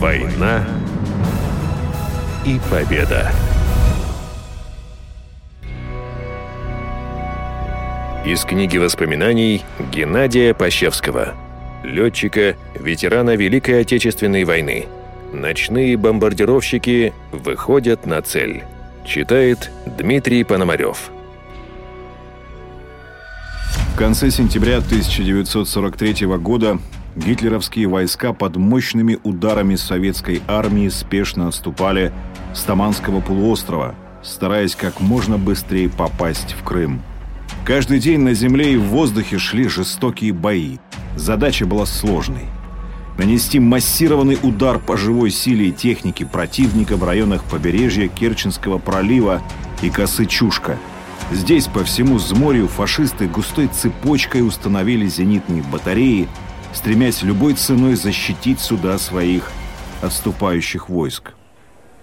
Война и победа. Из книги воспоминаний Геннадия Пощевского. Летчика, ветерана Великой Отечественной войны. Ночные бомбардировщики выходят на цель. Читает Дмитрий Пономарев. В конце сентября 1943 года гитлеровские войска под мощными ударами советской армии спешно отступали с Таманского полуострова, стараясь как можно быстрее попасть в Крым. Каждый день на земле и в воздухе шли жестокие бои. Задача была сложной. Нанести массированный удар по живой силе и технике противника в районах побережья Керченского пролива и косы Чушка. Здесь по всему взморью фашисты густой цепочкой установили зенитные батареи, стремясь любой ценой защитить суда своих отступающих войск.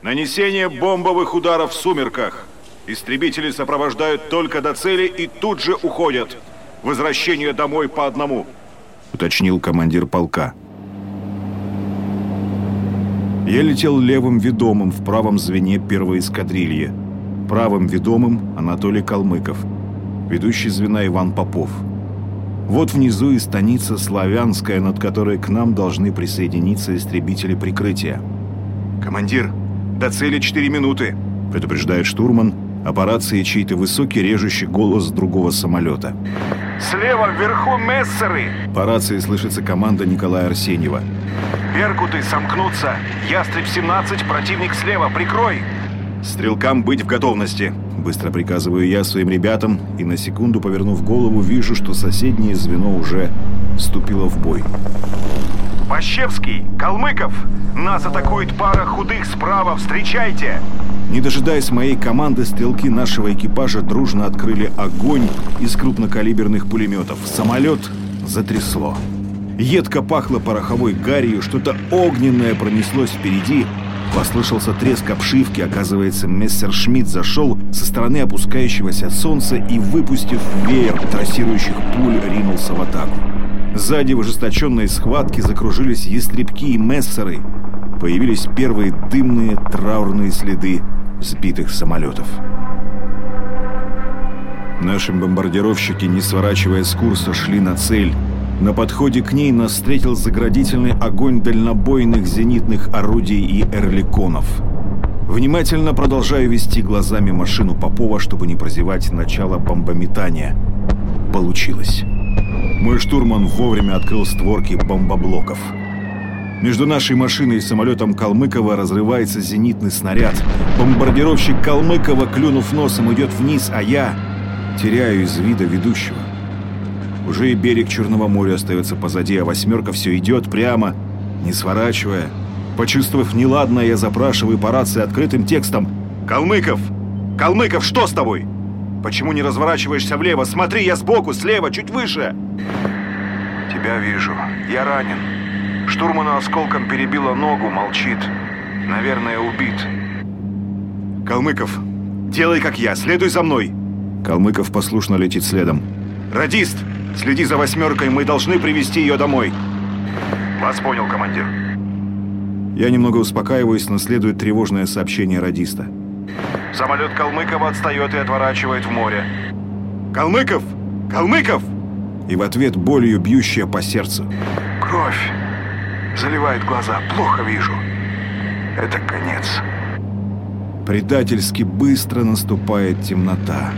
Нанесение бомбовых ударов в сумерках. Истребители сопровождают только до цели и тут же уходят. Возвращение домой по одному. Уточнил командир полка. Я летел левым ведомым в правом звене первой эскадрильи. Правым ведомым Анатолий Калмыков. Ведущий звена Иван Попов. Вот внизу и станица Славянская, над которой к нам должны присоединиться истребители прикрытия. «Командир, до цели 4 минуты», — предупреждает штурман, а по рации чей-то высокий режущий голос другого самолета. «Слева вверху мессеры!» По рации слышится команда Николая Арсеньева. «Беркуты сомкнуться! Ястреб-17, противник слева, прикрой!» «Стрелкам быть в готовности!» Быстро приказываю я своим ребятам и на секунду, повернув голову, вижу, что соседнее звено уже вступило в бой. «Пощевский! Калмыков! Нас атакует пара худых справа! Встречайте!» Не дожидаясь моей команды, стрелки нашего экипажа дружно открыли огонь из крупнокалиберных пулеметов. Самолет затрясло. Едко пахло пороховой гарью, что-то огненное пронеслось впереди. Послышался треск обшивки, оказывается, Мессершмитт зашел со стороны опускающегося солнца и, выпустив веер трассирующих пуль, ринулся в атаку. Сзади в ожесточенной схватке закружились ястребки и мессеры. Появились первые дымные траурные следы сбитых самолетов. Наши бомбардировщики, не сворачивая с курса, шли на цель. На подходе к ней нас встретил заградительный огонь дальнобойных зенитных орудий и эрликонов. Внимательно продолжаю вести глазами машину Попова, чтобы не прозевать начало бомбометания. Получилось. Мой штурман вовремя открыл створки бомбоблоков. Между нашей машиной и самолетом Калмыкова разрывается зенитный снаряд. Бомбардировщик Калмыкова, клюнув носом, идет вниз, а я теряю из вида ведущего. Уже и берег Черного моря остается позади, а восьмерка все идет прямо, не сворачивая. Почувствовав неладное, я запрашиваю по рации открытым текстом «Калмыков! Калмыков, что с тобой? Почему не разворачиваешься влево? Смотри, я сбоку, слева, чуть выше!» «Тебя вижу. Я ранен. Штурмана осколком перебила ногу, молчит. Наверное, убит. Калмыков, делай как я, следуй за мной. Калмыков послушно летит следом. Радист, следи за восьмеркой, мы должны привести ее домой. Вас понял, командир. Я немного успокаиваюсь, но следует тревожное сообщение радиста. Самолет Калмыкова отстает и отворачивает в море. Калмыков! Калмыков! И в ответ болью бьющая по сердцу. Кровь! Заливает глаза. Плохо вижу. Это конец. Предательски быстро наступает темнота.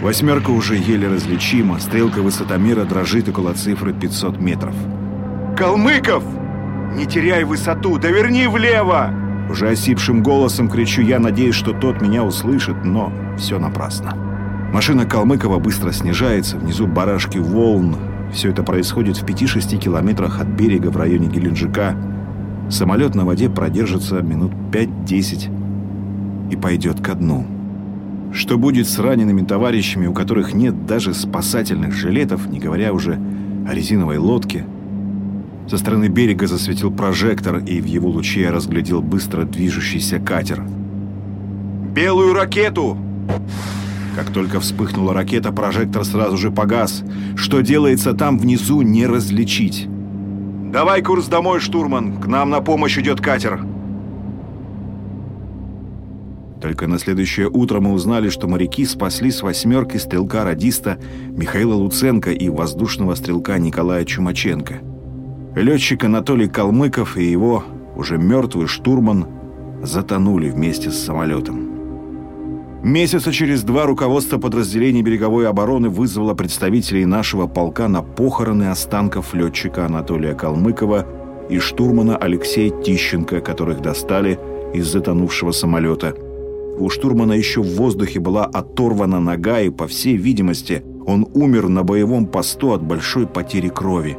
Восьмерка уже еле различима. Стрелка высотомера дрожит около цифры 500 метров. «Калмыков! Не теряй высоту! Доверни влево!» Уже осипшим голосом кричу я, надеюсь, что тот меня услышит, но все напрасно. Машина Калмыкова быстро снижается, внизу барашки волн, все это происходит в 5-6 километрах от берега в районе Геленджика. Самолет на воде продержится минут 5-10 и пойдет ко дну. Что будет с ранеными товарищами, у которых нет даже спасательных жилетов, не говоря уже о резиновой лодке? Со стороны берега засветил прожектор, и в его луче я разглядел быстро движущийся катер. «Белую ракету!» Как только вспыхнула ракета, прожектор сразу же погас. Что делается там внизу, не различить. Давай курс домой, штурман. К нам на помощь идет катер. Только на следующее утро мы узнали, что моряки спасли с восьмеркой стрелка-радиста Михаила Луценко и воздушного стрелка Николая Чумаченко. Летчик Анатолий Калмыков и его, уже мертвый штурман, затонули вместе с самолетом. Месяца через два руководство подразделений береговой обороны вызвало представителей нашего полка на похороны останков летчика Анатолия Калмыкова и штурмана Алексея Тищенко, которых достали из затонувшего самолета – у штурмана еще в воздухе была оторвана нога, и, по всей видимости, он умер на боевом посту от большой потери крови.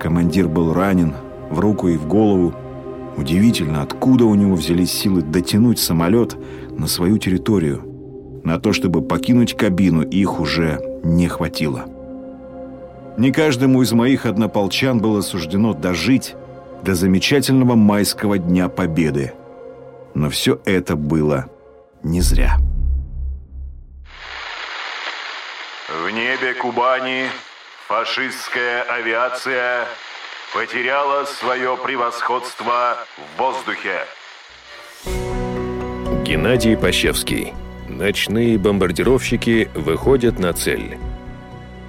Командир был ранен в руку и в голову. Удивительно, откуда у него взялись силы дотянуть самолет на свою территорию. На то, чтобы покинуть кабину, их уже не хватило. Не каждому из моих однополчан было суждено дожить до замечательного майского Дня Победы – но все это было не зря. В небе Кубани фашистская авиация потеряла свое превосходство в воздухе. Геннадий Пащевский. Ночные бомбардировщики выходят на цель.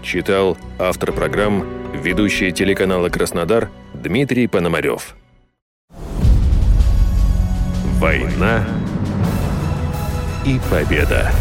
Читал автор программ, ведущий телеканала «Краснодар» Дмитрий Пономарев. Война и победа.